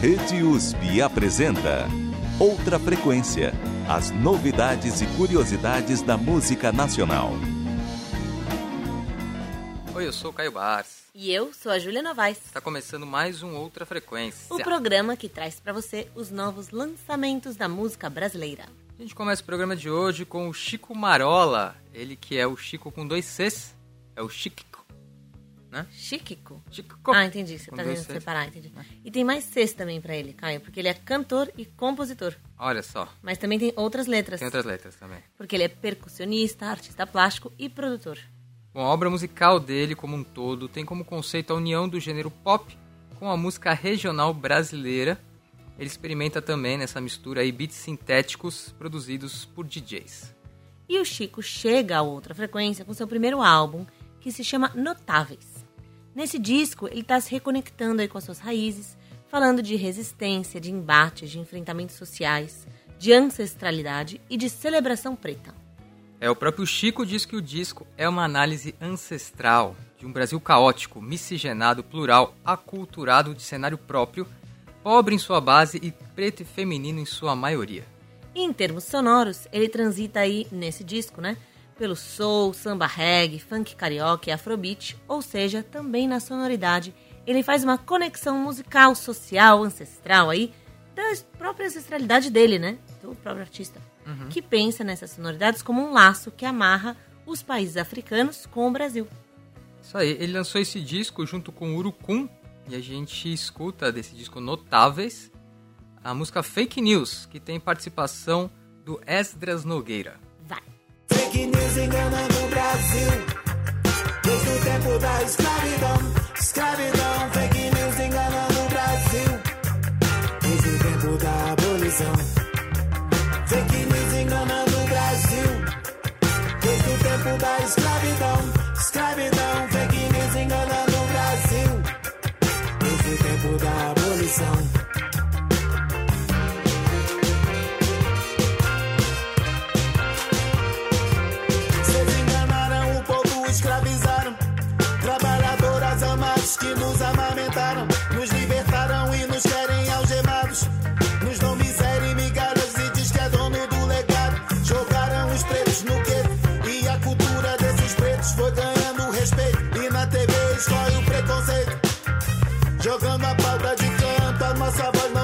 Rede USP apresenta Outra Frequência. As novidades e curiosidades da música nacional. Oi, eu sou o Caio Bars. E eu sou a Júlia Novaes. Está começando mais um Outra Frequência. O programa que traz para você os novos lançamentos da música brasileira. A gente começa o programa de hoje com o Chico Marola. Ele que é o Chico com dois Cs. É o Chico. Né? Chiquico? Chico. Ah, entendi. Você Com tá dois tentando Cs. separar, entendi. E tem mais Cs também pra ele, Caio, porque ele é cantor e compositor. Olha só. Mas também tem outras letras. Tem outras letras também. Porque ele é percussionista, artista plástico e produtor. Bom, a obra musical dele, como um todo, tem como conceito a união do gênero pop com a música regional brasileira. Ele experimenta também nessa mistura aí beats sintéticos produzidos por DJs. E o Chico chega a outra frequência com seu primeiro álbum, que se chama Notáveis. Nesse disco, ele está se reconectando aí com as suas raízes, falando de resistência, de embates, de enfrentamentos sociais, de ancestralidade e de celebração preta. É, o próprio Chico diz que o disco é uma análise ancestral de um Brasil caótico, miscigenado, plural, aculturado de cenário próprio, pobre em sua base e preto e feminino em sua maioria. Em termos sonoros, ele transita aí nesse disco, né? Pelo soul, samba reggae, funk carioca e afrobeat, ou seja, também na sonoridade, ele faz uma conexão musical, social, ancestral aí, da própria ancestralidade dele, né? Do próprio artista. Que pensa nessas sonoridades como um laço que amarra os países africanos com o Brasil. Isso aí, ele lançou esse disco junto com o Urucum e a gente escuta desse disco Notáveis a música Fake News, que tem participação do Esdras Nogueira. Fake news enganando o Brasil. Desde o tempo da escravidão. Escravidão, fake news enganando o Brasil. Desde o tempo da abolição. Fake news enganando o Brasil. Desde o tempo da escravidão. Escravidão, fake news enganando o Brasil. Desde o tempo da abolição. Nossa voz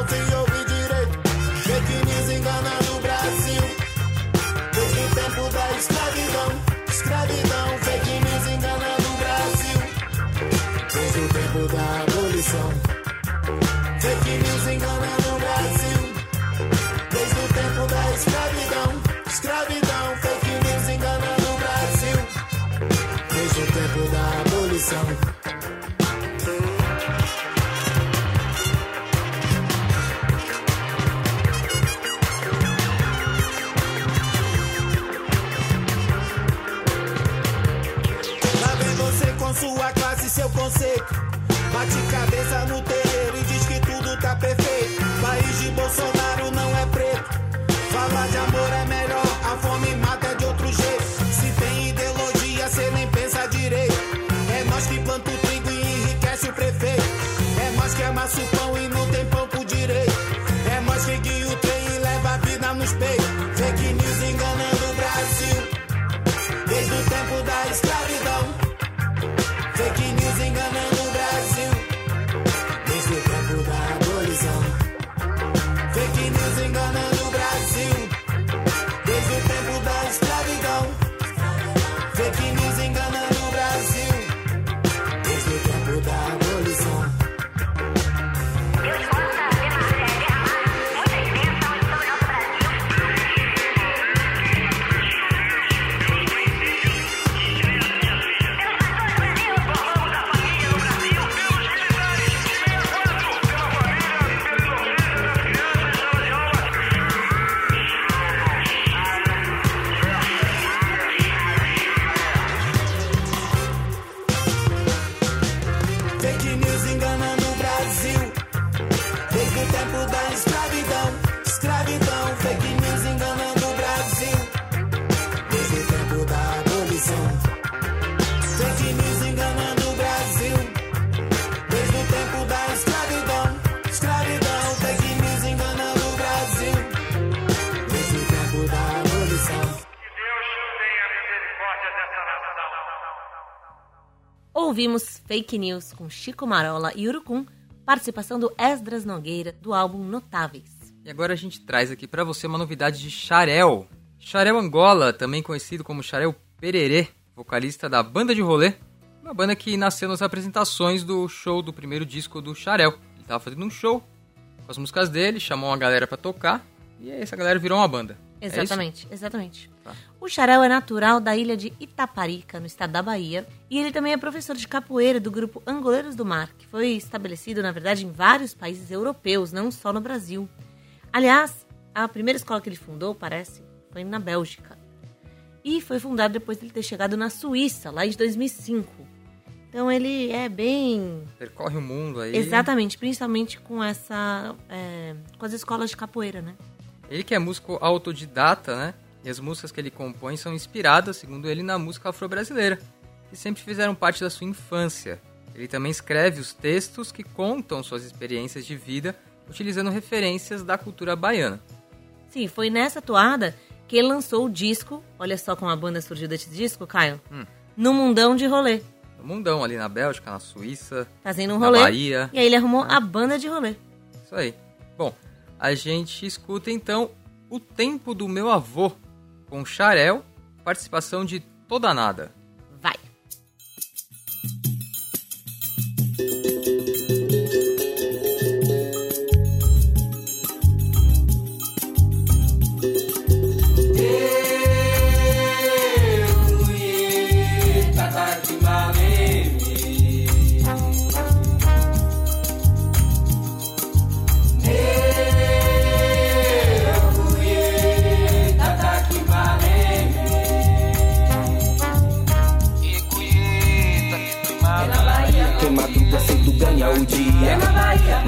Ouvimos Fake News com Chico Marola e Urucum, participação do Esdras Nogueira do álbum Notáveis. E agora a gente traz aqui para você uma novidade de Xarel. Xarel Angola, também conhecido como Xarel Pererê, vocalista da banda de rolê, uma banda que nasceu nas apresentações do show do primeiro disco do Xarel. Ele estava fazendo um show com as músicas dele, chamou uma galera para tocar e aí essa galera virou uma banda. É exatamente, é exatamente. Tá. O Xarel é natural da ilha de Itaparica, no estado da Bahia, e ele também é professor de capoeira do grupo Angoleiros do Mar, que foi estabelecido, na verdade, em vários países europeus, não só no Brasil. Aliás, a primeira escola que ele fundou, parece, foi na Bélgica. E foi fundado depois de ele ter chegado na Suíça, lá em 2005. Então ele é bem. Percorre o mundo aí. Exatamente, principalmente com essa. É, com as escolas de capoeira, né? Ele que é músico autodidata, né? E as músicas que ele compõe são inspiradas, segundo ele, na música afro-brasileira, que sempre fizeram parte da sua infância. Ele também escreve os textos que contam suas experiências de vida, utilizando referências da cultura baiana. Sim, foi nessa toada que ele lançou o disco. Olha só como a banda surgiu desse disco, Caio. Hum. No Mundão de Rolê. No Mundão, ali na Bélgica, na Suíça. Fazendo um rolê. Na Bahia. E aí ele arrumou a banda de rolê. Isso aí. Bom, a gente escuta então O Tempo do Meu Avô, com Xarel, participação de Toda Nada.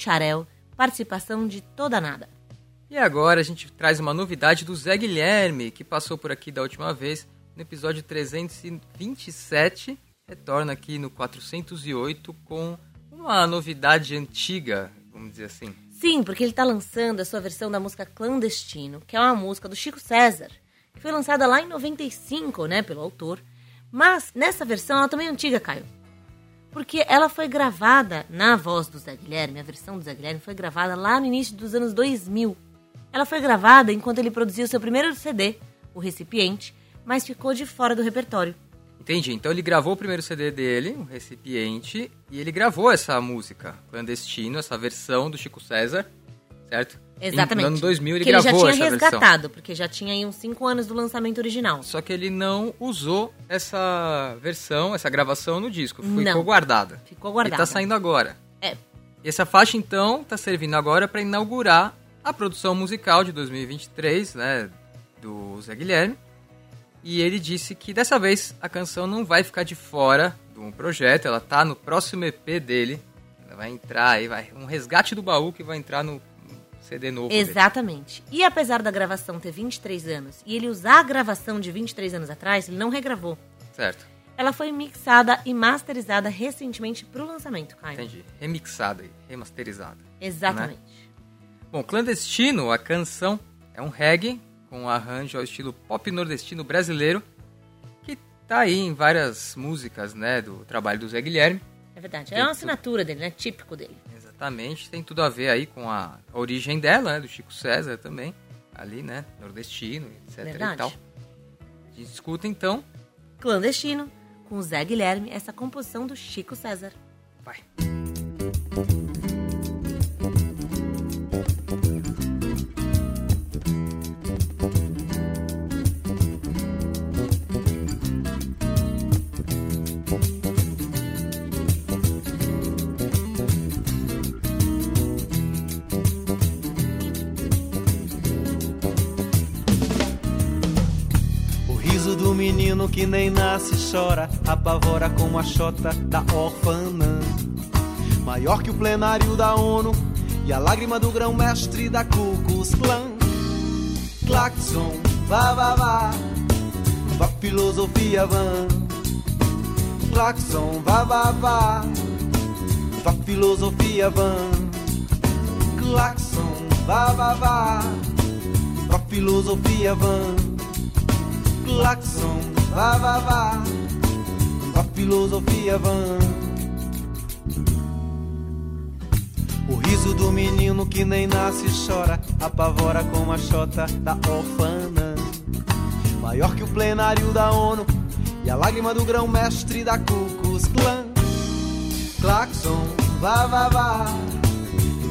Xarel, participação de Toda Nada. E agora a gente traz uma novidade do Zé Guilherme, que passou por aqui da última vez, no episódio 327, retorna aqui no 408 com uma novidade antiga, vamos dizer assim. Sim, porque ele está lançando a sua versão da música Clandestino, que é uma música do Chico César, que foi lançada lá em 95, né, pelo autor. Mas nessa versão ela também é antiga, Caio porque ela foi gravada na voz do Zé Guilherme, a versão do Zé Guilherme foi gravada lá no início dos anos 2000. Ela foi gravada enquanto ele produzia o seu primeiro CD, O Recipiente, mas ficou de fora do repertório. Entendi. Então ele gravou o primeiro CD dele, O Recipiente, e ele gravou essa música, Clandestino, essa versão do Chico César, certo? Exatamente. No ano 2000 ele que gravou ele já tinha resgatado, versão. porque já tinha aí uns 5 anos do lançamento original. Só que ele não usou essa versão, essa gravação no disco. Ficou não. guardada. Ficou guardada. E tá saindo agora. É. E essa faixa, então, tá servindo agora para inaugurar a produção musical de 2023, né? Do Zé Guilherme. E ele disse que dessa vez a canção não vai ficar de fora do projeto, ela tá no próximo EP dele, Vai entrar aí, vai. Um resgate do baú que vai entrar no CD novo. dele. Exatamente. E apesar da gravação ter 23 anos e ele usar a gravação de 23 anos atrás, ele não regravou. Certo. Ela foi mixada e masterizada recentemente pro lançamento, Caio. Entendi. Remixada aí, remasterizada. Exatamente. Bom, Clandestino, a canção, é um reggae com um arranjo ao estilo pop nordestino brasileiro, que tá aí em várias músicas, né, do trabalho do Zé Guilherme. É verdade. É uma assinatura dele, né? Típico dele. Exatamente, tem tudo a ver aí com a origem dela, né, do Chico César também, ali, né, nordestino, etc Verdade. e tal. A gente escuta então, Clandestino, com o Zé Guilherme, essa composição do Chico César. vai. Que nem nasce chora, apavora como a chota da orfanã. Maior que o plenário da ONU e a lágrima do grão-mestre da Klan. Claxon, vá, vá, vá, vá filosofia vã. Claxon, vá, vá, vá, vá filosofia vã. Claxon, vá, vá, vá, vá filosofia vã. Claxon, vá, vá, vá, vá filosofia vã. O riso do menino que nem nasce chora, apavora como a chota da orfana. Maior que o plenário da ONU e a lágrima do grão-mestre da Ku Klux Klan. Claxon, vá, vá, vá,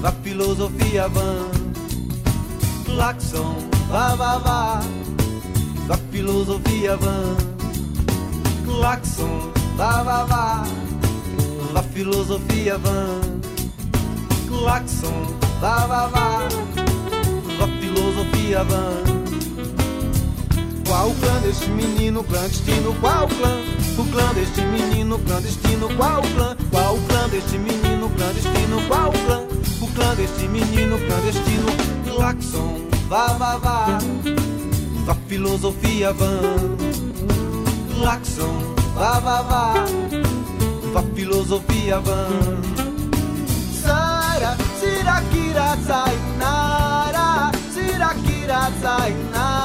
vá filosofia vã. Claxon, vá, vá, vá, vá filosofia vã. Claxon, vá, vá, vá, vá filosofia vã. Claxon, vá, vá, vá, vá filosofia vã. Qual o clã deste menino clandestino? Qual o clã? O clã deste menino clandestino? Qual o clã? Qual o clã deste menino clandestino? Qual o clã? O clã deste menino clandestino? Claxon, vá, vá, vá, vá filosofia vã. Claxon, vá, vá, vá, vá filosofia vã. Sara, sirakira, sayonara, sirakira, sayonara,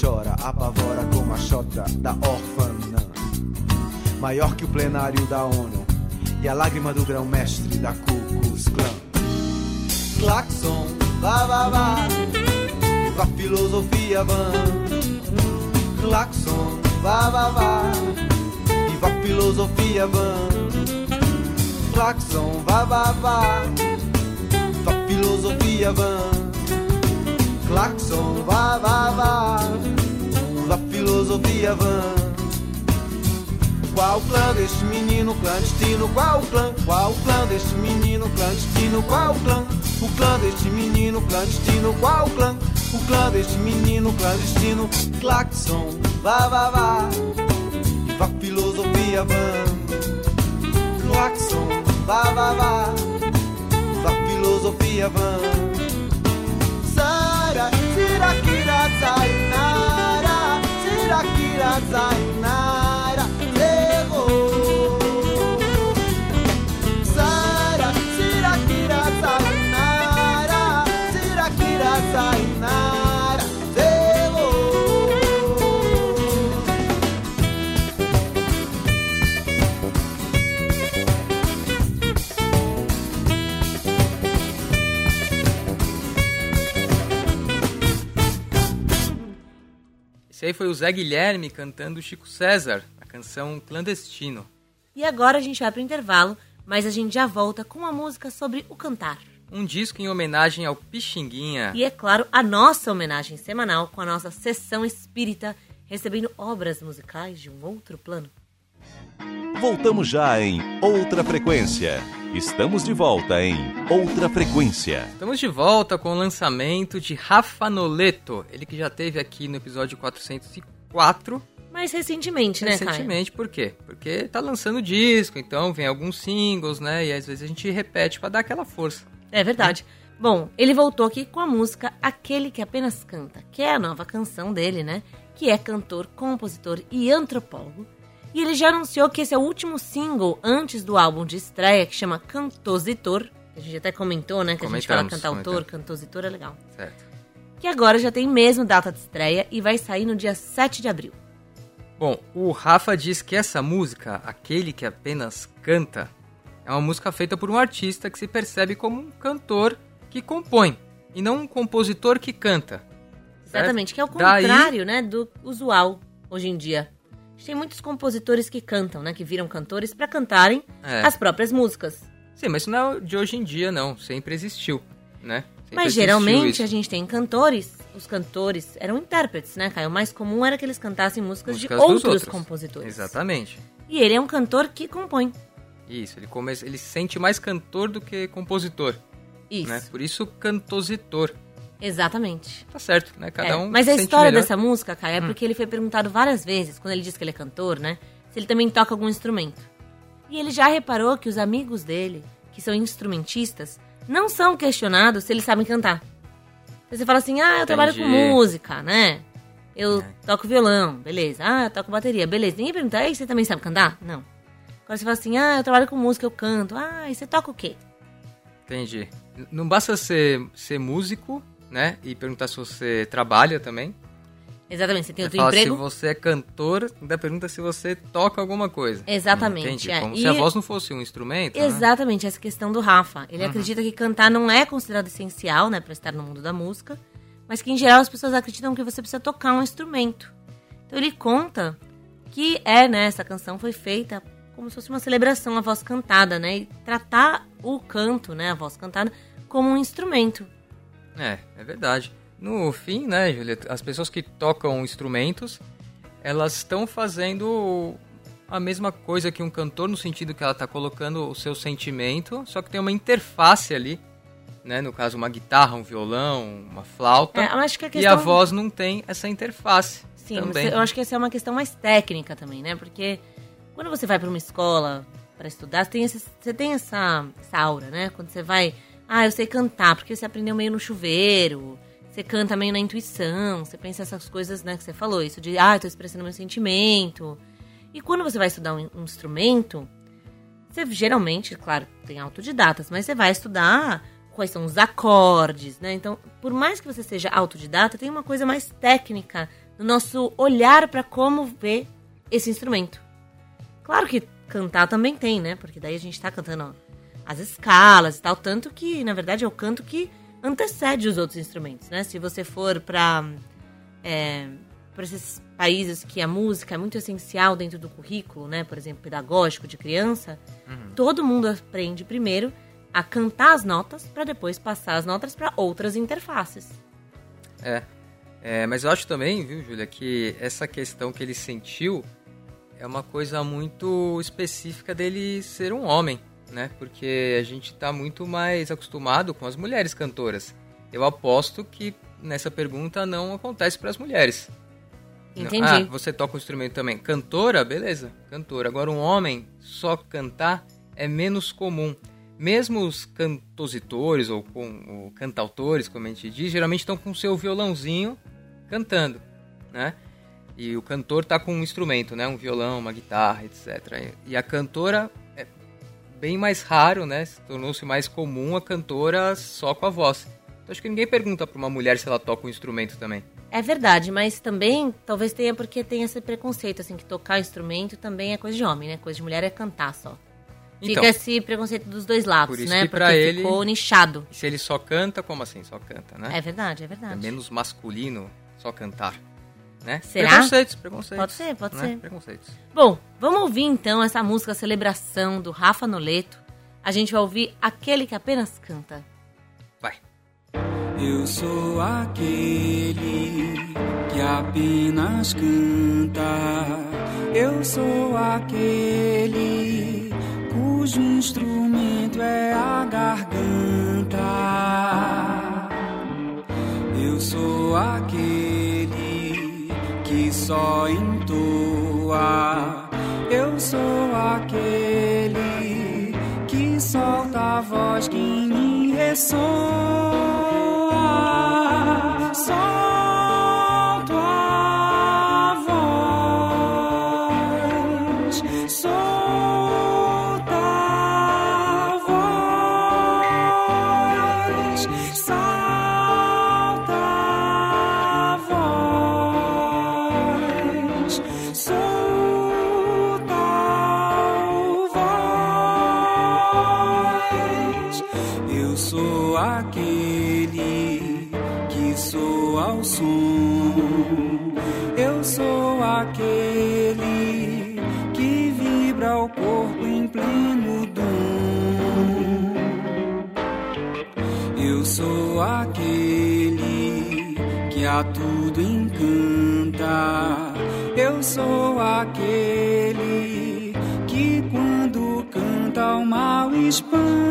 chora, apavora como a chota da orfanã. Maior que o plenário da ONU e a lágrima do grão-mestre da Ku Klux Klan. Claxon, vá, vá, vá, vá filosofia vã. Claxon, vá, vá, vá, vá filosofia vã. Claxon, vá, vá, vá, vá filosofia vã. Claxon, vá, vá, vá, vá filosofia vã. Qual clã deste menino clandestino? Qual clã? Qual clã deste menino clandestino? Qual clã? O clã deste menino clandestino? Qual clã? O clã deste menino clandestino? Claxon, vá, vá, vá, vá filosofia vã. Claxon, vá, vá, vá, vá filosofia vã. Sirakira, sayonara, sirakira, sayonara, zero. Esse aí foi o Zé Guilherme cantando Chico César, a canção Clandestino. E agora a gente vai pro intervalo, mas a gente já volta com uma música sobre o cantar. Um disco em homenagem ao Pixinguinha. E é claro, a nossa homenagem semanal com a nossa sessão espírita, recebendo obras musicais de um outro plano. Voltamos já em Outra Frequência. Estamos de volta em Outra Frequência. Estamos de volta com o lançamento de Rafa Noleto. Ele que já teve aqui no episódio 404. Mas recentemente, né, Caio? Recentemente, por quê? Porque tá lançando disco, então vem alguns singles, né? E às vezes a gente repete pra dar aquela força. É verdade. Bom, ele voltou aqui com a música Aquele que Apenas Canta, que é a nova canção dele, né? Que é cantor, compositor e antropólogo. E ele já anunciou que esse é o último single antes do álbum de estreia, que chama Cantositor. A gente até comentou, né? Que a gente fala Comentamos, cantautor, comentamos. cantositor é legal. Certo. Que agora já tem mesmo data de estreia e vai sair no dia 7 de abril. Bom, o Rafa diz que essa música, Aquele que Apenas Canta, é uma música feita por um artista que se percebe como um cantor que compõe, e não um compositor que canta. certo? Exatamente, que é o Daí- contrário, né, do usual hoje em dia. Tem muitos compositores que cantam, né, que viram cantores pra cantarem É. as próprias músicas. Sim, mas isso não é de hoje em dia, não. Sempre existiu, né? Sempre Mas existiu geralmente isso. a gente tem cantores, os cantores eram intérpretes, né, Caio? O mais comum era que eles cantassem músicas, Músicas de outros, outros. compositores. Exatamente. E ele é um cantor que compõe. Isso, ele, come... ele se sente mais cantor do que compositor, Isso, né? Por isso, cantositor. Exatamente. Tá certo, né? Cada É, um mas a história melhor. Hum. dessa música, Caio, é porque ele foi perguntado várias vezes, quando ele diz que ele é cantor, né? Se ele também toca algum instrumento. E ele já reparou que os amigos dele, que são instrumentistas, não são questionados se eles sabem cantar. Então você fala assim, ah, eu trabalho com Entendi. música, né? Eu É. toco violão, beleza. Ah, eu toco bateria, beleza. Ninguém pergunta, ei, você também sabe cantar? Não. Agora você fala assim, ah, eu trabalho com música, eu canto. Ah, e você toca o quê? Entendi. Não basta ser, ser músico, né? E perguntar se você trabalha também. Exatamente, você tem outro fala emprego? se você é cantor, ainda pergunta se você toca alguma coisa. Exatamente, é. Como E- se a voz não fosse um instrumento. né? Exatamente, essa questão do Rafa. Uhum. Ele acredita que cantar não é considerado essencial, né, pra estar no mundo da música, mas que em geral as pessoas acreditam que você precisa tocar um instrumento. Então ele conta que é, né, essa canção foi feita como se fosse uma celebração à voz cantada, né, e tratar o canto, né, a voz cantada, como um instrumento. É, é verdade. No fim, né, Julia, as pessoas que tocam instrumentos, elas estão fazendo a mesma coisa que um cantor, no sentido que ela está colocando o seu sentimento, só que tem uma interface ali, né, no caso uma guitarra, um violão, uma flauta, É, acho que a e questão a voz não tem essa interface Sim, também. eu acho que essa é uma questão mais técnica também, né? Porque quando você vai para uma escola para estudar, você tem, esse- você tem essa, essa aura, né? Quando você vai, ah, eu sei cantar, porque você aprendeu meio no chuveiro, você canta meio na intuição, você pensa essas coisas, né, que você falou, isso de, ah, eu tô expressando meu sentimento. E quando você vai estudar um, um instrumento, você geralmente, claro, tem autodidatas, mas você vai estudar quais são os acordes, né? Então, por mais que você seja autodidata, tem uma coisa mais técnica no nosso olhar para como ver esse instrumento. Claro que cantar também tem, né? Porque daí a gente tá cantando ó, as escalas e tal, tanto que, na verdade, é o canto que antecede os outros instrumentos, né? Se você for para é, para esses países que a música é muito essencial dentro do currículo, né? Por exemplo, pedagógico de criança, todo mundo aprende primeiro a cantar as notas para depois passar as notas para outras interfaces. É. É, mas eu acho também, viu, Júlia, que essa questão que ele sentiu é uma coisa muito específica dele ser um homem, né? Porque a gente tá muito mais acostumado com as mulheres cantoras. Eu aposto que nessa pergunta não acontece para as mulheres. Entendi. Ah, você toca o instrumento também. Cantora, beleza, cantora. Agora, um homem só cantar é menos comum. Mesmo os cantositores ou, com, ou cantautores, como a gente diz, geralmente estão com seu violãozinho cantando, né? E o cantor tá com um instrumento, né? Um violão, uma guitarra, etc. E a cantora bem mais raro, né? Se Tornou-se mais comum a cantora só com a voz. Então acho que ninguém pergunta para uma mulher se ela toca um instrumento também. É verdade, mas também talvez tenha porque tem esse preconceito, assim, que tocar instrumento também é coisa de homem, né? Coisa de mulher é cantar só. Fica Então, esse preconceito dos dois lados, Por isso né? que Porque pra ele- ficou nichado. se ele só canta, como assim só canta, né? É verdade, é É verdade. menos masculino só cantar, né? Será? Preconceitos, preconceitos. Pode ser, pode né? ser. Preconceitos. Bom, vamos ouvir então essa música Celebração do Rafa Noleto. A gente vai ouvir aquele que apenas canta. Vai. Eu sou aquele que apenas canta. Eu sou aquele cujo instrumento é a garganta. Só entoa. Eu sou aquele que solta a voz que me ressoa. Tudo encanta. Eu sou aquele que quando canta o mal espanta.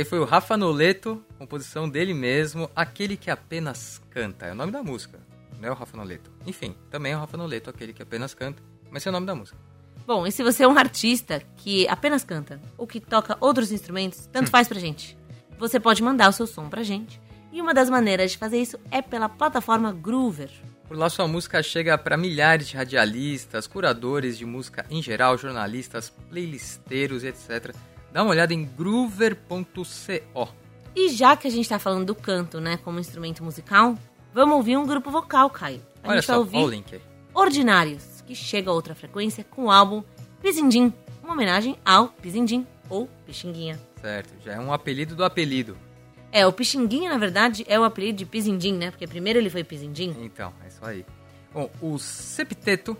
Aí foi o Rafa Noleto, composição dele mesmo, Aquele que Apenas Canta. É o nome da música, não é o Rafa Noleto. Enfim, também é o Rafa Noleto, aquele que apenas canta, mas é o nome da música. Bom, e se você é um artista que apenas canta ou que toca outros instrumentos, tanto faz pra gente. Você pode mandar o seu som pra gente. E uma das maneiras de fazer isso é pela plataforma Groover. Por lá sua música chega para milhares de radialistas, curadores de música em geral, jornalistas, playlisteiros, etc. Dá uma olhada em groover.co. E já que a gente tá falando do canto, né, como instrumento musical, vamos ouvir um grupo vocal, Caio. A Olha gente vai só, ouvir olha o link. Ordinários, que chega a outra frequência com o álbum Pizindim, uma homenagem ao Pizindim, ou Pixinguinha. Certo, já é um apelido do apelido. É, o Pixinguinha, na verdade, é o apelido de Pizindim, né? Porque primeiro ele foi Pizindim. Então, é isso aí. Bom, o Septeto,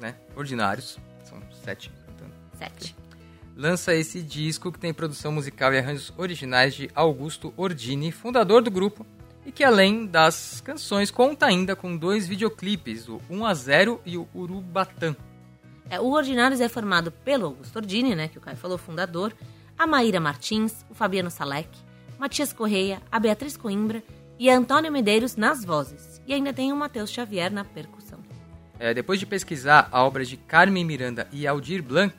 né, ordinários, são sete cantando, Sete. Lança esse disco que tem produção musical e arranjos originais de Augusto Ordini, fundador do grupo, e que além das canções conta ainda com dois videoclipes, o 1 a 0 e o Urubatã. É, o Ordinários é formado pelo Augusto Ordini, né, que o Caio falou, fundador, a Maíra Martins, o Fabiano Salek, Matias Correia, a Beatriz Coimbra e a Antônio Medeiros nas vozes. E ainda tem o Matheus Xavier na percussão. É, depois de pesquisar a obra de Carmen Miranda e Aldir Blanc,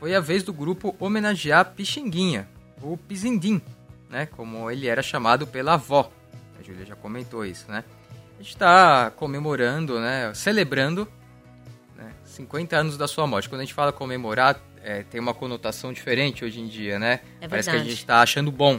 foi a vez do grupo homenagear Pixinguinha, ou Pizindim, né, como ele era chamado pela avó. A Júlia já comentou isso, né? A gente está comemorando, né, celebrando né, 50 anos da sua morte. Quando a gente fala comemorar, é, tem uma conotação diferente hoje em dia, né? É Parece que a gente está achando bom.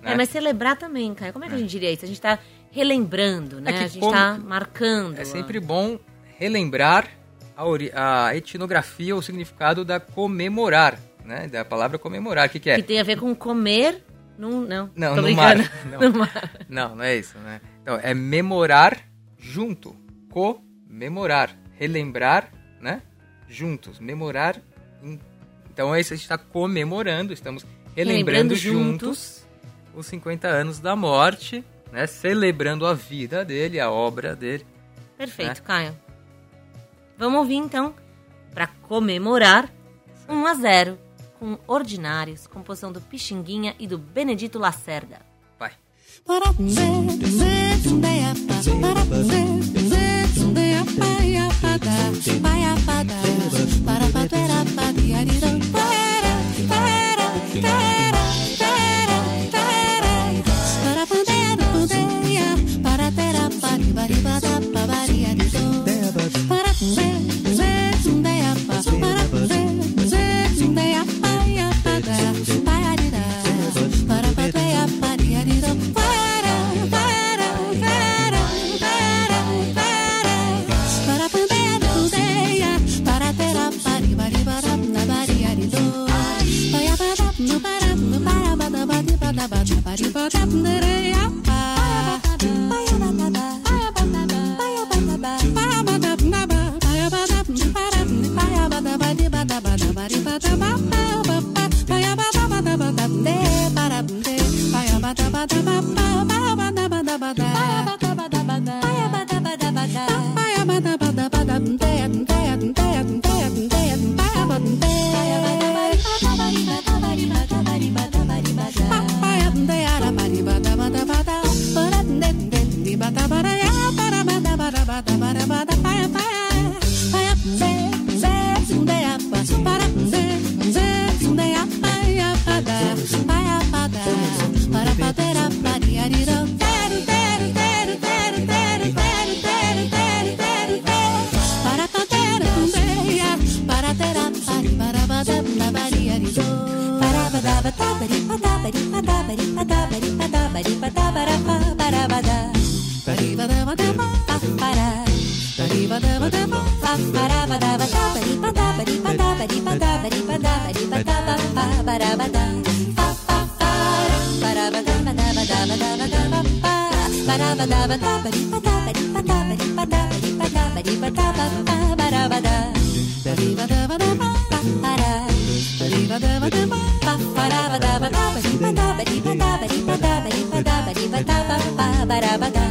Né? É, mas celebrar também, Caio. Como é que a gente diria isso? A gente tá relembrando, né? É a gente como- tá marcando. É sempre bom relembrar a, a etnografia, o significado da comemorar, né? Da palavra comemorar. O que, que é? Que tem a ver com comer num... Não, Não, no mar. Não. No mar. Não, não é isso, né? Então, é memorar junto. Comemorar. Relembrar, né? juntos, memorar. em- Então é isso, a gente está comemorando, estamos Relembrando relembrando juntos os 50 anos da morte, né? Celebrando a vida dele, a obra dele. Perfeito, É. Caio. Vamos ouvir então, para comemorar, 1 a 0 com Ordinários, composição do Pixinguinha e do Benedito Lacerda. Vai. Esse aí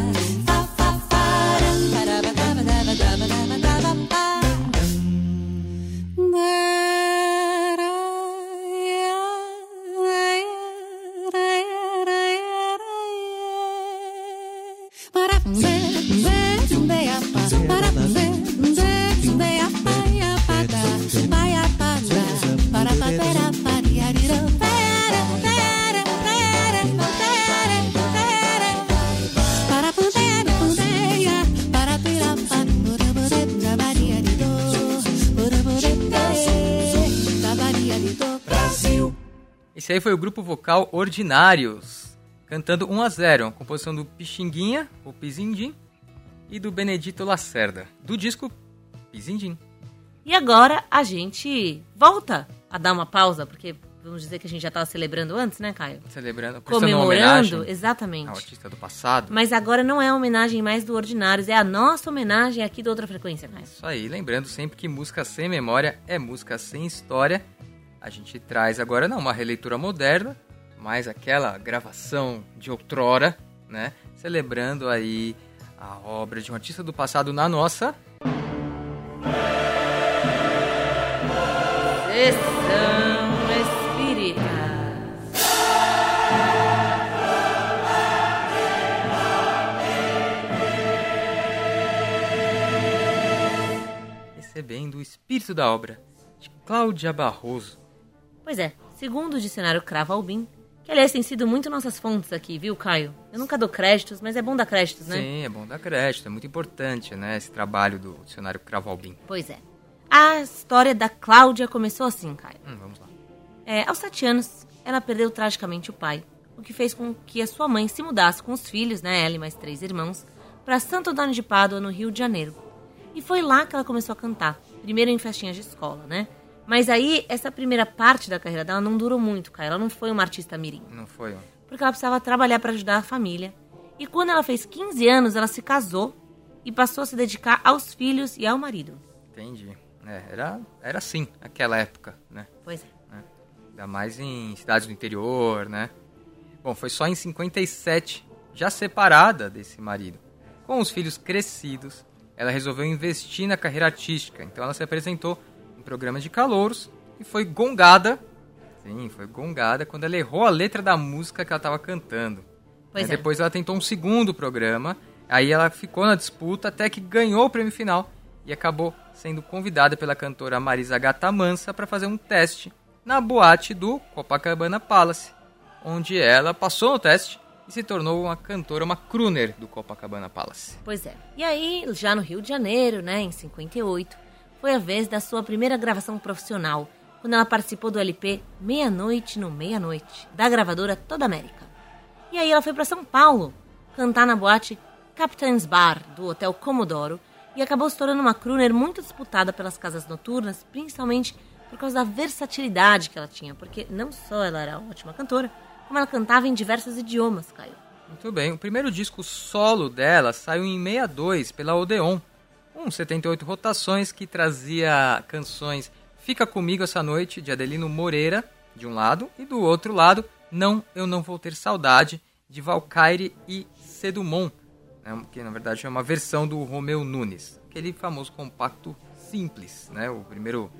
vocal Ordinários, cantando 1 a 0 a composição do Pixinguinha, o Pizindim, e do Benedito Lacerda, do disco Pizindim. E agora a gente volta a dar uma pausa, porque vamos dizer que a gente já estava celebrando antes, né, Caio? Celebrando, Comemorando, exatamente. ao artista do passado. Mas agora não é a homenagem mais do Ordinários, é a nossa homenagem aqui do Outra Frequência, Caio. Isso aí, lembrando sempre que música sem memória é música sem história. A gente traz agora não uma releitura moderna, mas aquela gravação de outrora, né? Celebrando aí a obra de um artista do passado na nossa Espírita. recebendo o espírito da obra de Cláudia Barroso. Pois é, segundo o dicionário Cravo Albim, que aliás tem sido muito nossas fontes aqui, viu, Caio? Eu nunca dou créditos, mas é bom dar créditos, né? Sim, é bom dar crédito, é muito importante, né? Esse trabalho do dicionário Cravo Albim. Pois é. A história da Cláudia começou assim, Caio. Hum, vamos lá. É, aos sete anos, ela perdeu tragicamente o pai, o que fez com que a sua mãe se mudasse com os filhos, né, ela e mais três irmãos, para Santo Antônio de Pádua, no Rio de Janeiro. E foi lá que ela começou a cantar, primeiro em festinhas de escola, né? Mas aí, essa primeira parte da carreira dela não durou muito, Caio. Ela não foi uma artista mirim, Não foi, porque ela precisava trabalhar para ajudar a família. E quando ela fez 15 anos, ela se casou e passou a se dedicar aos filhos e ao marido. Entendi. É, era, era assim, naquela época, né? Pois é. Ainda mais em cidades do interior, né? Bom, foi só em 57, já separada desse marido. Com os filhos crescidos, ela resolveu investir na carreira artística. Então ela se apresentou em programas de calouros e foi gongada. Sim, foi gongada quando ela errou a letra da música que ela estava cantando. Pois Aí é. Depois ela tentou um segundo programa, aí ela ficou na disputa até que ganhou o prêmio final e acabou sendo convidada pela cantora Marisa Gata Mansa para fazer um teste na boate do Copacabana Palace, onde ela passou no teste e se tornou uma cantora, uma crooner do Copacabana Palace. Pois é. E aí, já no Rio de Janeiro, né, em 58, foi a vez da sua primeira gravação profissional, quando ela participou do LP Meia-Noite no Meia-Noite, da gravadora Toda América. E aí ela foi para São Paulo, cantar na boate Captain's Bar, do Hotel Comodoro, e acabou se tornando uma crooner muito disputada pelas casas noturnas, principalmente por causa da versatilidade que ela tinha, porque não só ela era ótima cantora, como ela cantava em diversos idiomas, Caio. Muito bem, o primeiro disco solo dela saiu em 62 pela Odeon, um 78 rotações que trazia canções Fica Comigo Essa Noite, de Adelino Moreira, de um lado, e do outro lado, Não, Eu Não Vou Ter Saudade, de Valkyrie e Sedumon, né, que na verdade é uma versão do Romeu Nunes, aquele famoso compacto simples, né, o primeiro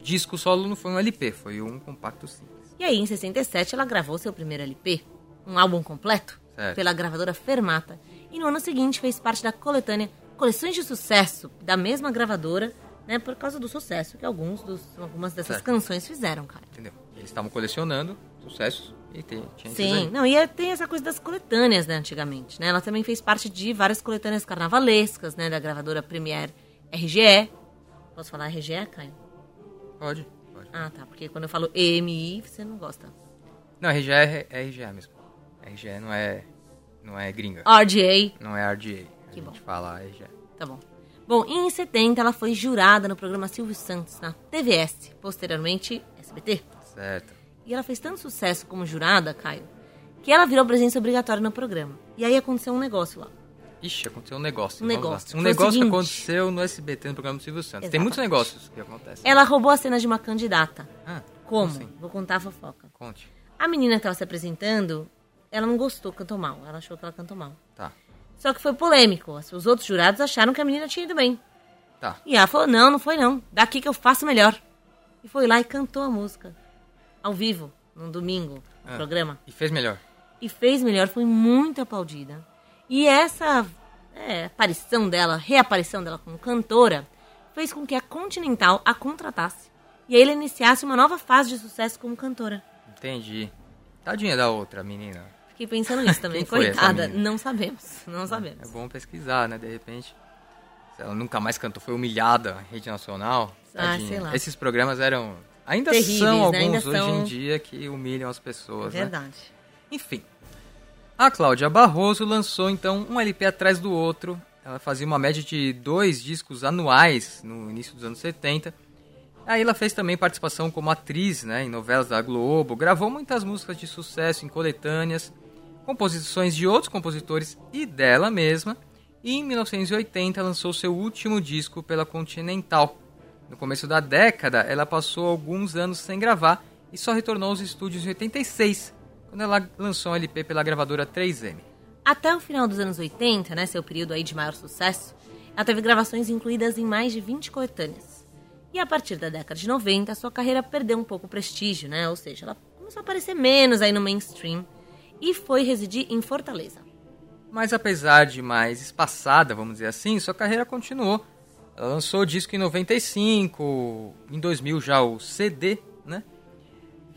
disco solo não foi um LP, foi um compacto simples. E aí, em 67, ela gravou seu primeiro LP, um álbum completo, Certo. pela gravadora Fermata. E no ano seguinte fez parte da coletânea Coleções de Sucesso, da mesma gravadora, né, por causa do sucesso que alguns dos, algumas dessas Certo. canções fizeram, cara. Entendeu? Eles estavam colecionando sucessos e tem, tinha Sim, não, e tem essa coisa das coletâneas, né, antigamente, né? Ela também fez parte de várias coletâneas carnavalescas, né, da gravadora Premiere RGE. Posso falar RGE, Caio? Pode, pode. Ah, tá, porque quando eu falo EMI, você não gosta. Não, RGE é, é RGE mesmo. RGE não é, não é gringa. RGA, Não é RGA. Que bom. fala RGE. Tá bom. Bom, em 70 ela foi jurada no programa Silvio Santos na TVS, posteriormente SBT. Certo. E ela fez tanto sucesso como jurada, Caio, que ela virou presença obrigatória no programa. E aí aconteceu um negócio lá. Ixi, aconteceu um negócio. Um negócio, Um negócio que aconteceu no SBT, no programa do Silvio Santos. Tem muitos Exatamente. negócios que acontecem. Ela roubou a cena de uma candidata. Ah, Como? assim? Vou contar a fofoca. Conte. A menina que estava se apresentando, ela não gostou, cantou mal. Ela achou que ela cantou mal. Tá, Só que foi polêmico. Os outros jurados acharam que a menina tinha ido bem. tá. E ela falou: não, não foi não. Daqui que eu faço melhor. E foi lá e cantou a música. Ao vivo, num domingo, no Ah. programa. E fez melhor. E fez melhor, foi muito aplaudida. E essa é, aparição dela, reaparição dela como cantora, fez com que a Continental a contratasse. E aí ela iniciasse uma nova fase de sucesso como cantora. Entendi. Tadinha da outra menina. Fiquei pensando nisso também. Coitada, não sabemos. Não sabemos. É bom pesquisar, né? De repente. Se ela nunca mais cantou, foi humilhada em rede nacional. Ah, sei lá. Esses programas eram. Ainda Terríveis, são né? alguns Ainda hoje são- em dia que humilham as pessoas. né? Verdade. Enfim. A Cláudia Barroso lançou então um LP atrás do outro. Ela fazia uma média de dois discos anuais no início dos anos 70. Aí ela fez também participação como atriz né, em novelas da Globo, gravou muitas músicas de sucesso em coletâneas, composições de outros compositores e dela mesma. E em 1980 lançou seu último disco pela Continental. No começo da década, ela passou alguns anos sem gravar e só retornou aos estúdios em 86, quando ela lançou um LP pela gravadora 3M. Até o final dos anos 80, né, seu período aí de maior sucesso, ela teve gravações incluídas em mais de 20 coletâneas. E a partir da década de 90, sua carreira perdeu um pouco o prestígio, né? Ou seja, ela começou a aparecer menos aí no mainstream e foi residir em Fortaleza. Mas apesar de mais espaçada, vamos dizer assim, sua carreira continuou. Ela lançou o disco em 95, em 2000 já o CD, né?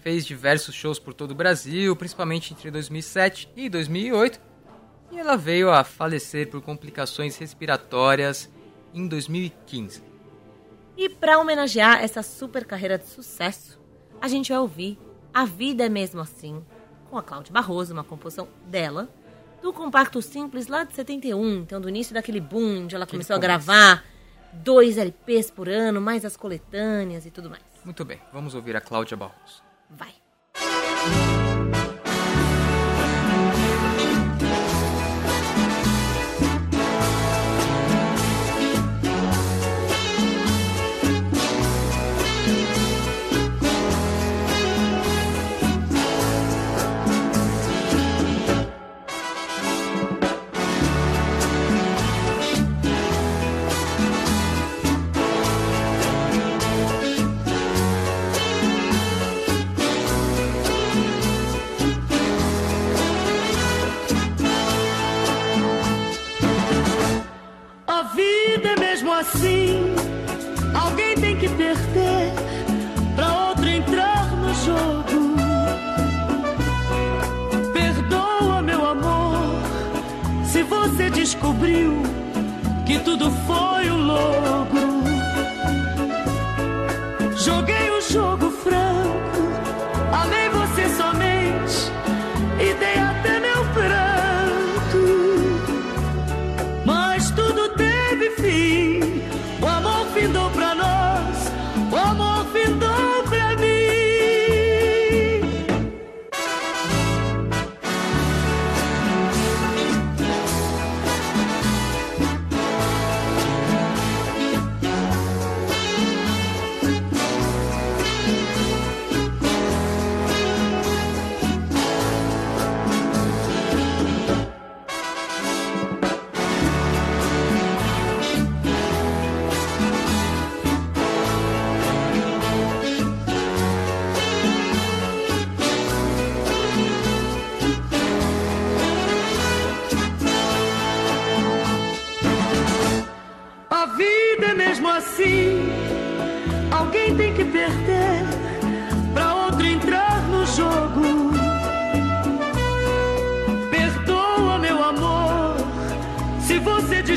Fez diversos shows por todo o Brasil, principalmente entre 2007 e 2008. E ela veio a falecer por complicações respiratórias em 2015. E para homenagear essa super carreira de sucesso, a gente vai ouvir A Vida é Mesmo Assim, com a Cláudia Barroso, uma composição dela, do compacto simples lá de 71, então do início daquele boom, onde ela Aquele começou a começo. gravar dois LPs por ano, mais as coletâneas e tudo mais. Muito bem, vamos ouvir a Cláudia Barroso. Vai.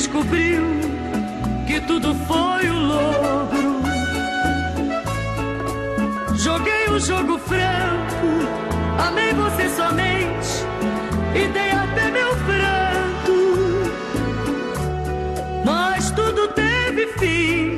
Descobriu que tudo foi um logro. Joguei o jogo franco, amei você somente e dei até meu pranto. Mas tudo teve fim.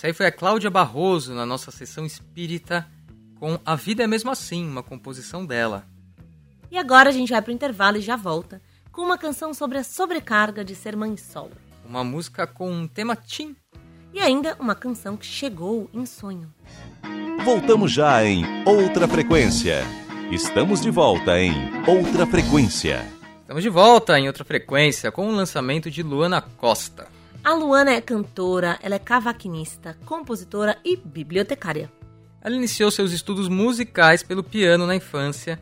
Essa aí foi a Cláudia Barroso na nossa sessão espírita com A Vida é Mesmo Assim, uma composição dela. E agora a gente vai pro intervalo e já volta com uma canção sobre a sobrecarga de ser mãe solo. Uma música com um tema teen. E ainda uma canção que chegou em sonho. Voltamos já em Outra Frequência. Estamos de volta em Outra Frequência. Estamos de volta em outra frequência com o lançamento de Luana Costa. A Luana é cantora, ela é cavaquinista, compositora e bibliotecária. Ela iniciou seus estudos musicais pelo piano na infância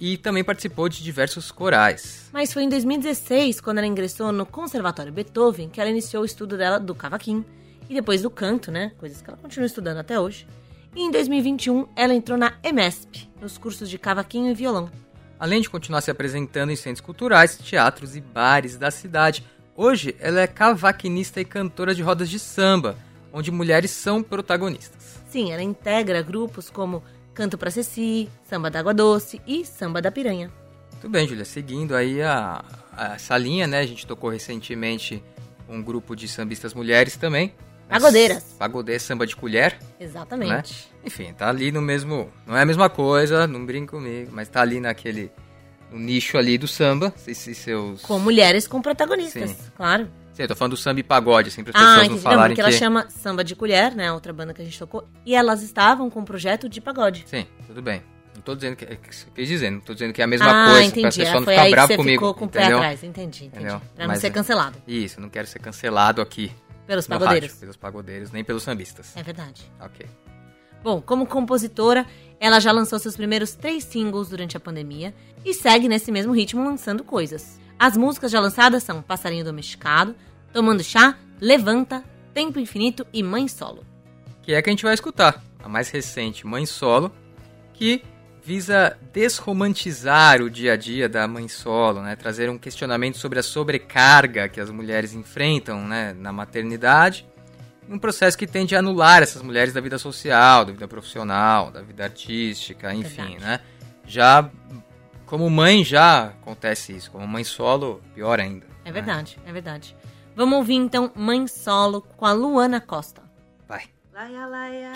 e também participou de diversos corais. Mas foi em 2016, quando ela ingressou no Conservatório Beethoven, que ela iniciou o estudo dela do cavaquinho e depois do canto, né? Coisas que ela continua estudando até hoje. E em 2021, ela entrou na EMESP, nos cursos de cavaquinho e violão. Além de continuar se apresentando em centros culturais, teatros e bares da cidade, hoje ela é cavaquinista e cantora de rodas de samba, onde mulheres são protagonistas. Sim, ela integra grupos como Canto pra Ceci, Samba da Água Doce e Samba da Piranha. Muito bem, Júlia. Seguindo aí a, a- essa linha, né? A gente tocou recentemente um grupo de sambistas mulheres também. Pagodeiras. Pagodeira, samba de colher, né? Exatamente. Enfim, tá ali no mesmo... Não é a mesma coisa, não brinca comigo, mas tá ali naquele... No nicho ali do samba. Se seus... Com mulheres com protagonistas, Sim. claro. Sim, eu tô falando do samba e pagode, assim, para as Ah, pessoas não entendi. Não, falarem porque que... ela chama Samba de Colher, né? Outra banda que a gente tocou. E elas estavam com um projeto de pagode. Sim, tudo bem. Não tô dizendo que... é Quis dizer, não tô dizendo que é a mesma ah, coisa, pra entendi. pessoa Ah, não ficar você comigo, ficou com o pé entendeu? atrás. Entendi, entendi. Entendeu? Pra não Mas ser é- cancelado Isso, não quero ser cancelado aqui pelos pagodeiros. rádio, pelos pagodeiros, nem pelos sambistas. É verdade. Ok. Bom, como compositora, ela já lançou seus primeiros três singles durante a pandemia e segue nesse mesmo ritmo lançando coisas. As músicas já lançadas são Passarinho Domesticado, Tomando Chá, Levanta, Tempo Infinito e Mãe Solo. Que é que a gente vai escutar. A mais recente, Mãe Solo, que visa desromantizar o dia a dia da mãe solo, né? Trazer um questionamento sobre a sobrecarga que as mulheres enfrentam, né? Na maternidade. Um processo que tende a anular essas mulheres da vida social, da vida profissional, da vida artística, enfim, Verdade. né? Já como mãe já acontece isso, como mãe solo, pior ainda. É né? verdade, é verdade. Vamos ouvir então Mãe Solo com a Luana Costa. Vai. Laia, laia,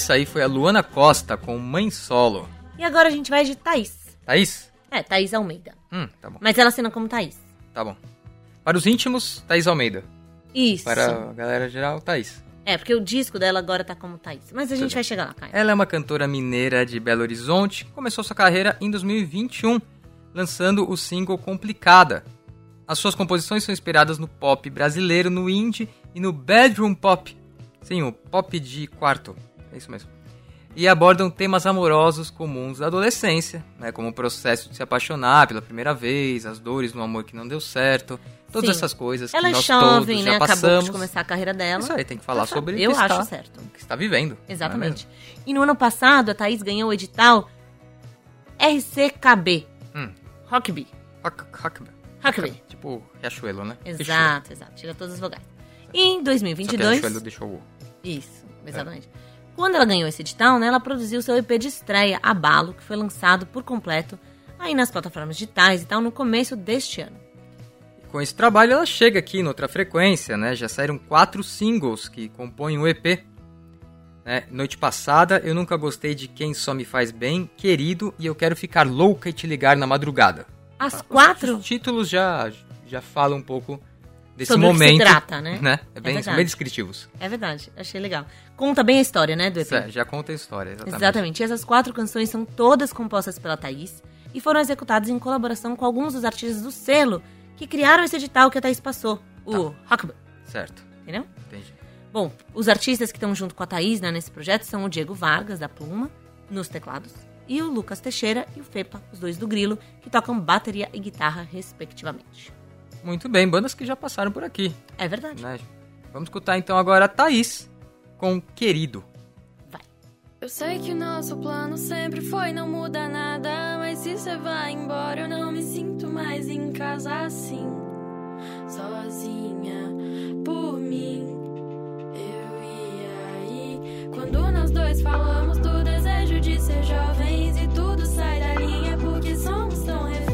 Essa aí foi a Luana Costa com Mãe Solo. E agora a gente vai de Thaís. Thaís? É, Thaís Almeida. Hum, tá bom. Mas ela assina como Thaís. Tá bom. Para os íntimos, Thaís Almeida. Isso. Para a galera geral, Thaís. É, porque o disco dela agora tá como Thaís. Mas a gente vai chegar lá, Caio. Ela é uma cantora mineira de Belo Horizonte, começou sua carreira em 2021, lançando o single Complicada. As suas composições são inspiradas no pop brasileiro, no indie e no bedroom pop. Sim, o pop de quarto. É isso mesmo. E abordam temas amorosos comuns da adolescência, né, como o processo de se apaixonar pela primeira vez, as dores no amor que não deu certo, todas Sim. essas coisas Ela que é nós jovem, todos né? já Acabou passamos. de começar a carreira dela. Isso aí, tem que falar Tá sobre Eu o que acho está, certo. o que está vivendo. é Exatamente. mesmo? E no ano passado, a Thaís ganhou o edital RCKB. Hum. Rockby. Rock- rock- Rockby. Tipo Riachuelo, né? Exato, exato. Tira todas as vogais. E em Só que 2022... Riachuelo deixou o... Isso, exatamente. Quando ela ganhou esse edital, né, ela produziu seu EP de estreia, Abalo, que foi lançado por completo aí nas plataformas digitais e tal no começo deste ano. Com esse trabalho, ela chega aqui noutra frequência, né? Já saíram quatro singles que compõem o EP. Né? Noite passada, eu nunca gostei de Quem Só Me Faz Bem, Querido, e eu quero ficar louca e te ligar na madrugada. As quatro Os títulos já, já falam um pouco desse Sobre o que se momento. trata, né? É bem, É bem descritivos. É verdade, achei legal. Conta bem a história, né, do EP. É, já conta a história, exatamente. Exatamente. E essas quatro canções são todas compostas pela Thaís e foram executadas em colaboração com alguns dos artistas do selo que criaram esse edital que a Thaís passou, o Rockband, Certo, entendeu? entendi. Bom, os artistas que estão junto com a Thaís né, nesse projeto são o Diego Vargas, da Pluma, nos teclados, e o Lucas Teixeira e o Fepa, os dois do Grilo, que tocam bateria e guitarra, respectivamente. Muito bem, bandas que já passaram por aqui, É verdade. né? Vamos escutar então agora a Thaís com Querido. Eu sei que o nosso plano sempre foi não muda nada, mas se você vai embora eu não me sinto mais em casa assim, sozinha por mim. Eu ia aí quando nós dois falamos do desejo de ser jovens e tudo sai da linha porque somos tão reféns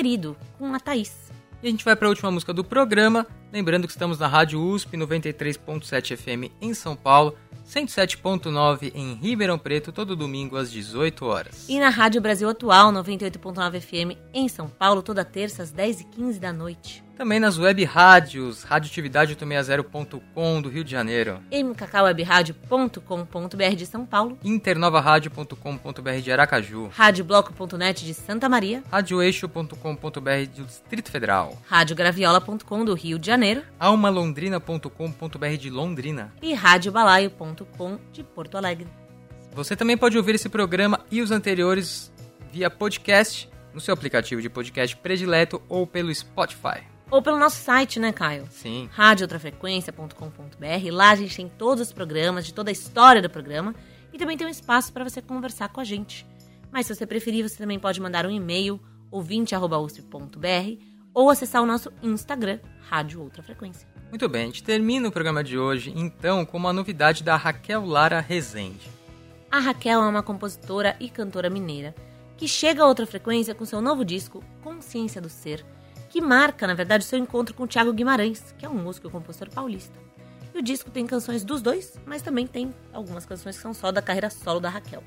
Querido, com a Thaís. E a gente vai para a última música do programa, lembrando que estamos na Rádio USP 93.7 FM em São Paulo, 107.9 em Ribeirão Preto, todo domingo às 18 horas. E na Rádio Brasil Atual, 98.9 FM, em São Paulo, toda terça às 10h15 da noite. Também nas web rádios, radioatividade860.com do Rio de Janeiro, mkwebradio.com.br de São Paulo, internovarádio.com.br de Aracaju, radiobloco.net de Santa Maria, radioeixo.com.br do Distrito Federal, radiograviola.com do Rio de Janeiro almalondrina.com.br de Londrina. e radiobalaio.com de Porto Alegre. Você também pode ouvir esse programa e os anteriores via podcast no seu aplicativo de podcast predileto ou pelo Spotify. Ou pelo nosso site, né, Caio? Sim. radiooutrafrequência.com.br. Lá a gente tem todos os programas, de toda a história do programa. E também tem um espaço para você conversar com a gente. Mas se você preferir, você também pode mandar um e-mail, ouvinte.usp.br, ou acessar o nosso Instagram, Rádio Outra Frequência. Muito bem, a gente termina o programa de hoje, então, com uma novidade da Raquel Lara Rezende. A Raquel é uma compositora e cantora mineira que chega a outra frequência com seu novo disco, Consciência do Ser, que marca, na verdade, seu encontro com o Thiago Guimarães, que é um músico e compositor paulista. E o disco tem canções dos dois, mas também tem algumas canções que são só da carreira solo da Raquel.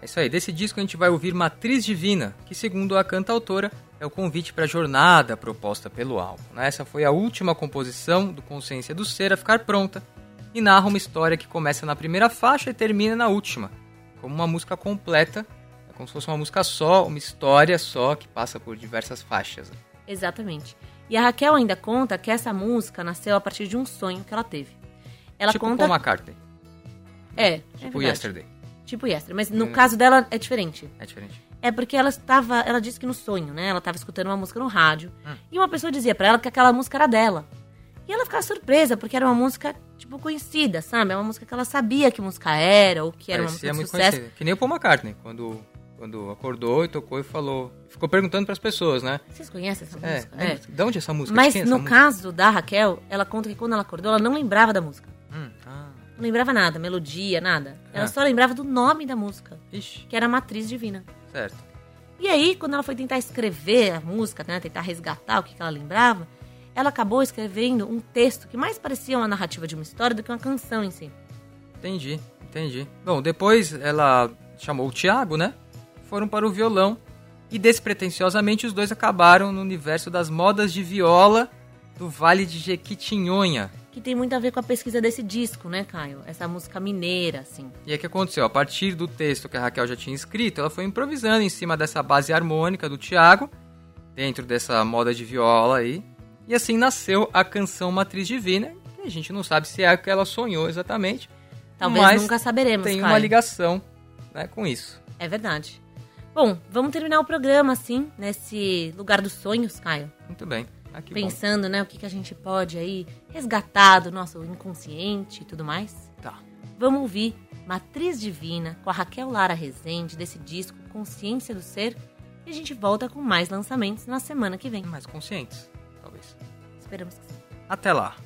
É isso aí, desse disco a gente vai ouvir Matriz Divina, que segundo a cantautora é o convite para a jornada proposta pelo álbum. né? Essa foi a última composição do Consciência do Ser a ficar pronta e narra uma história que começa na primeira faixa e termina na última, como uma música completa, é como se fosse uma música só, uma história só que passa por diversas faixas. Exatamente. E a Raquel ainda conta que essa música nasceu a partir de um sonho que ela teve. Ela tipo conta. Paul McCartney, É, é tipo verdade. Yesterday. Tipo Yesterday. Mas no Hum. caso dela é diferente. É diferente. É porque ela estava. Ela disse que no sonho, né? Ela estava escutando uma música no rádio. Hum. E uma pessoa dizia pra ela que aquela música era dela. E ela ficava surpresa, porque era uma música, tipo, conhecida, sabe? É uma música que ela sabia que música era, ou que era uma música Parecia de sucesso. conhecido. Que nem o Paul McCartney, quando, quando acordou e tocou e falou. Ficou perguntando pras pessoas, né? Vocês conhecem essa É, música? lembra- de onde é essa música? Mas é no música? caso da Raquel, ela conta que quando ela acordou, ela não lembrava da música. Hum, ah, Não lembrava nada, melodia, nada. Ela Ah. só lembrava do nome da música, ixi, que era Matriz Divina. certo. E aí, quando ela foi tentar escrever a música, né, tentar resgatar o que, que ela lembrava, ela acabou escrevendo um texto que mais parecia uma narrativa de uma história do que uma canção em si. Entendi, entendi. Bom, depois ela chamou o Thiago, né? Foram para o violão e despretensiosamente os dois acabaram no universo das modas de viola do Vale de Jequitinhonha. Que tem muito a ver com a pesquisa desse disco, né, Caio? Essa música mineira, assim. E o que aconteceu? A partir do texto que a Raquel já tinha escrito, ela foi improvisando em cima dessa base harmônica do Thiago, dentro dessa moda de viola aí. E assim nasceu a canção Matriz Divina, que a gente não sabe se é a que ela sonhou exatamente. Talvez nunca saberemos, Tem Caio. uma ligação né, com isso. É verdade. Bom, vamos terminar o programa, assim, nesse lugar dos sonhos, Caio. Muito bem. Ah, que bom. Pensando, né, o que, que a gente pode aí resgatar do nosso inconsciente e tudo mais. Tá. Vamos ouvir Matriz Divina com a Raquel Lara Rezende desse disco Consciência do Ser. E a gente volta com mais lançamentos na semana que vem. Mais conscientes, talvez. Esperamos que sim. Até lá.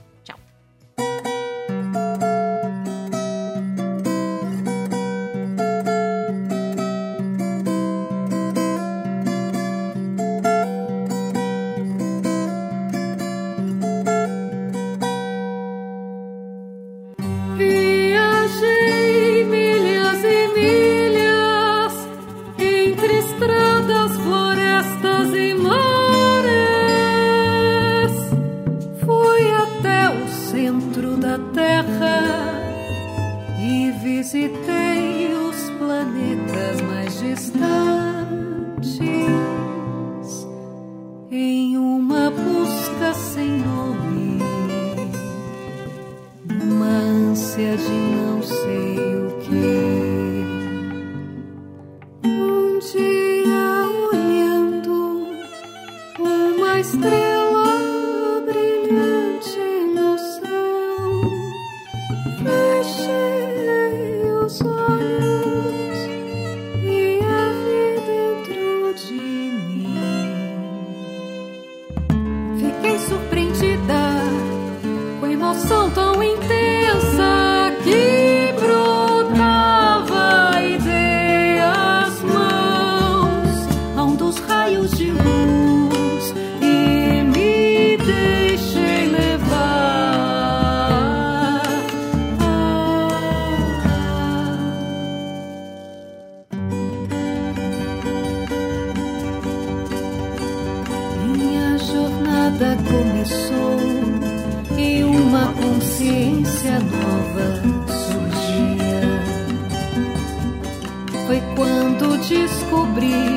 Jornada começou e uma consciência nova surgia. Foi quando descobri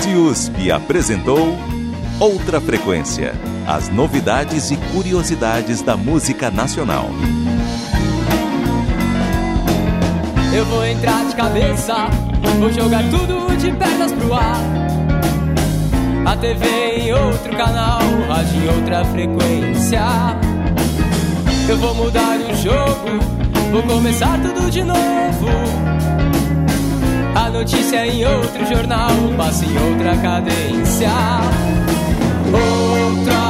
Rede USP apresentou Outra Frequência. As novidades e curiosidades da música nacional. Eu vou entrar de cabeça, vou jogar tudo de pernas pro ar. A TV em outro canal, rádio em outra frequência. Eu vou mudar o jogo, vou começar tudo de novo. Notícia em outro jornal, o passo em outra cadência. Outro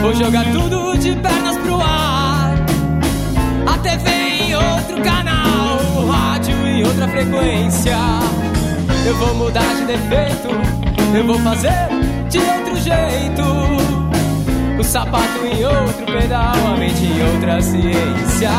vou jogar tudo de pernas pro ar. A TV em outro canal, o rádio em outra frequência. Eu vou mudar de defeito, eu vou fazer de outro jeito. O sapato em outro pedal, a mente em outra ciência.